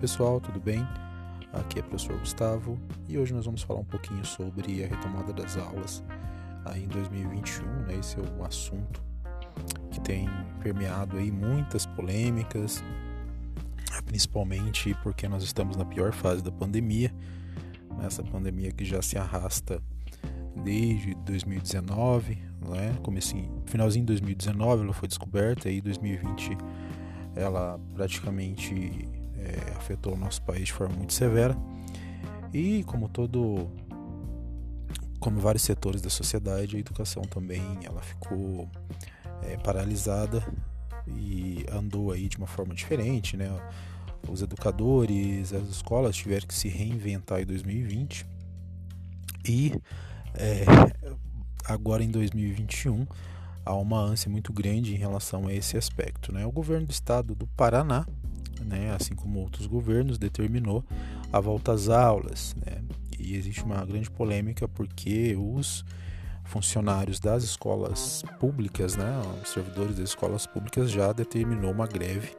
pessoal, tudo bem? Aqui é o professor Gustavo e hoje nós vamos falar um pouquinho sobre a retomada das aulas aí em 2021, né? Esse é o assunto que tem permeado aí muitas polêmicas, principalmente porque nós estamos na pior fase da pandemia, né? essa pandemia que já se arrasta desde 2019, né? Comecinho, finalzinho de 2019 ela foi descoberta e 2020 ela praticamente é, afetou o nosso país de forma muito severa. E como todo como vários setores da sociedade, a educação também ela ficou é, paralisada e andou aí de uma forma diferente, né? Os educadores, as escolas tiveram que se reinventar em 2020 e é, agora em 2021 há uma ânsia muito grande em relação a esse aspecto. Né? O governo do estado do Paraná, né, assim como outros governos, determinou a volta às aulas. Né? E existe uma grande polêmica porque os funcionários das escolas públicas, né, os servidores das escolas públicas já determinou uma greve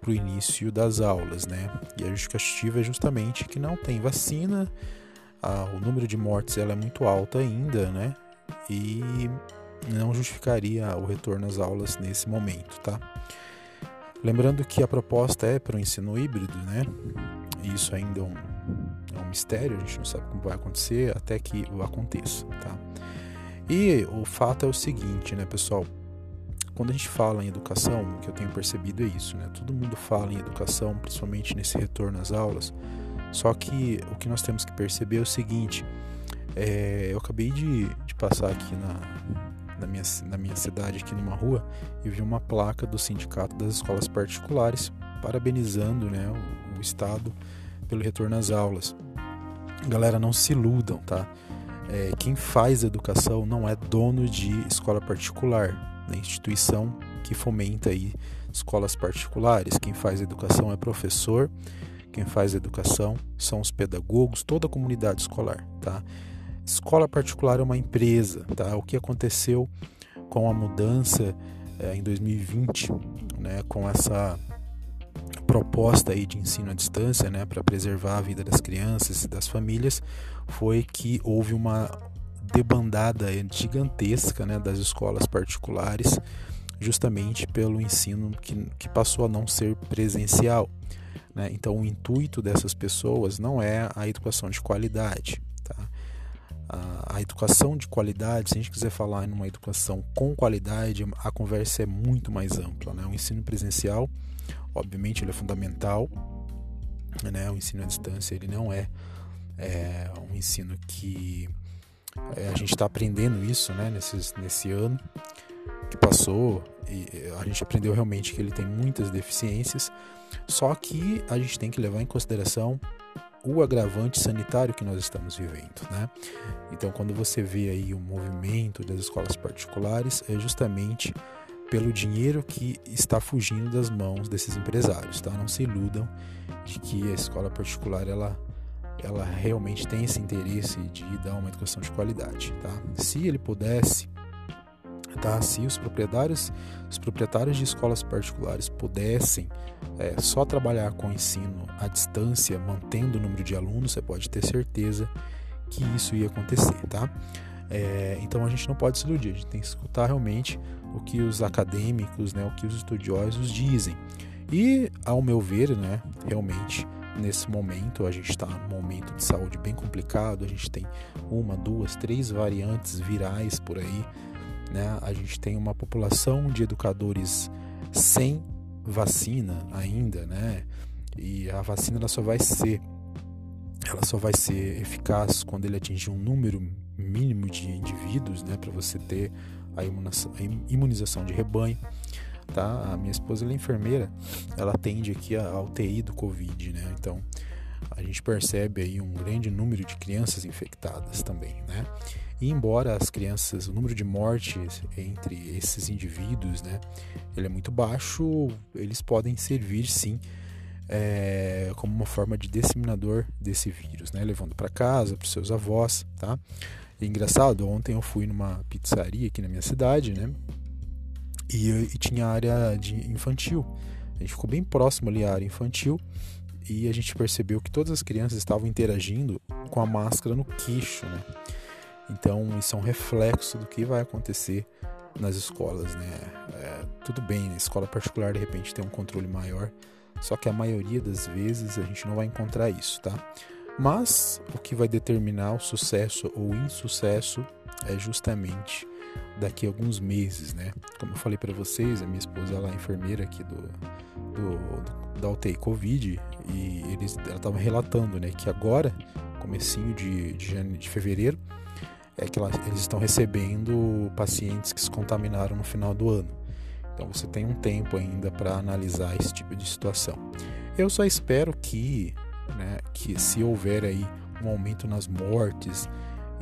para o início das aulas, né? E a justificativa é justamente que não tem vacina, a, o número de mortes ela é muito alto ainda, né? E não justificaria o retorno às aulas nesse momento, tá? Lembrando que a proposta é para o ensino híbrido, né? Isso ainda é um, é um mistério, a gente não sabe como vai acontecer até que aconteça, tá? E o fato é o seguinte, né, pessoal? Quando a gente fala em educação, o que eu tenho percebido é isso, né? Todo mundo fala em educação, principalmente nesse retorno às aulas. Só que o que nós temos que perceber é o seguinte: é, eu acabei de, de passar aqui na, na minha, minha cidade, aqui numa rua, e vi uma placa do Sindicato das Escolas Particulares parabenizando né, o, o Estado pelo retorno às aulas. Galera, não se iludam, tá? É, quem faz educação não é dono de escola particular, né? instituição que fomenta aí escolas particulares. Quem faz educação é professor, quem faz educação são os pedagogos, toda a comunidade escolar, tá? Escola particular é uma empresa, tá? O que aconteceu com a mudança é, em 2020, né, com essa proposta aí de ensino à distância, né, para preservar a vida das crianças e das famílias, foi que houve uma debandada gigantesca, né, das escolas particulares, justamente pelo ensino que, que passou a não ser presencial. Né? Então, o intuito dessas pessoas não é a educação de qualidade, a, educação de qualidade, se a gente quiser falar em uma educação com qualidade, a conversa é muito mais ampla. Né? O ensino presencial, obviamente, ele é fundamental. Né? O ensino à distância ele não é, é um ensino que é, a gente está aprendendo isso né? Nesse ano que passou e a gente aprendeu realmente que ele tem muitas deficiências, só que a gente tem que levar em consideração o agravante sanitário que nós estamos vivendo, né? Então, quando você vê aí o movimento das escolas particulares, é justamente pelo dinheiro que está fugindo das mãos desses empresários, tá? Não se iludam de que a escola particular ela ela realmente tem esse interesse de dar uma educação de qualidade, tá? Se ele pudesse tá? Se os proprietários, os proprietários de escolas particulares pudessem é, só trabalhar com ensino à distância, mantendo o número de alunos, você pode ter certeza que isso ia acontecer, tá? É, então a gente não pode se iludir, a gente tem que escutar realmente o que os acadêmicos, né, o que os estudiosos dizem. E, ao meu ver, né, realmente nesse momento a gente está num momento de saúde bem complicado, a gente tem uma, duas, três variantes virais por aí né? A gente tem uma população de educadores sem vacina ainda, né? E a vacina ela só vai ser ela só vai ser eficaz quando ele atingir um número mínimo de indivíduos, né, para você ter a imunização de rebanho, tá? A minha esposa é enfermeira, ela atende aqui a UTI do Covid, né? Então, a gente percebe aí um grande número de crianças infectadas também, né? E embora as crianças, o número de mortes entre esses indivíduos, né, ele é muito baixo, eles podem servir sim é, como uma forma de disseminador desse vírus, né, levando para casa, para seus avós, tá? E engraçado, ontem eu fui numa pizzaria aqui na minha cidade, né, e, e tinha área de infantil. A gente ficou bem próximo ali à área infantil e a gente percebeu que todas as crianças estavam interagindo com a máscara no queixo, né? Então isso é um reflexo do que vai acontecer nas escolas, né? É, tudo bem, na escola particular de repente tem um controle maior, só que a maioria das vezes a gente não vai encontrar isso, tá? Mas o que vai determinar o sucesso ou insucesso é justamente daqui a alguns meses, né? Como eu falei para vocês, a minha esposa ela é enfermeira aqui do, do, da UTI Covid e eles, ela estava relatando, né, que agora, comecinho de, de, de fevereiro, é que ela, eles estão recebendo pacientes que se contaminaram no final do ano. Então você tem um tempo ainda para analisar esse tipo de situação. Eu só espero que, né, que se houver aí um aumento nas mortes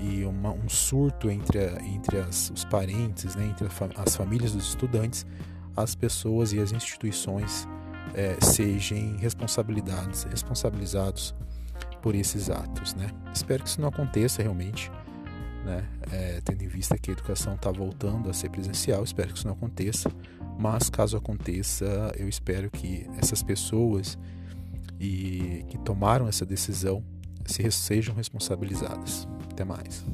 e uma, um surto entre, a, entre as, os parentes, né, entre a, as famílias dos estudantes, as pessoas e as instituições é, sejam responsabilizados, responsabilizados por esses atos. Né? Espero que isso não aconteça realmente né? É, tendo em vista que a educação está voltando a ser presencial, espero que isso não aconteça. Mas caso aconteça, eu espero que essas pessoas e que tomaram essa decisão se, sejam responsabilizadas. Até mais.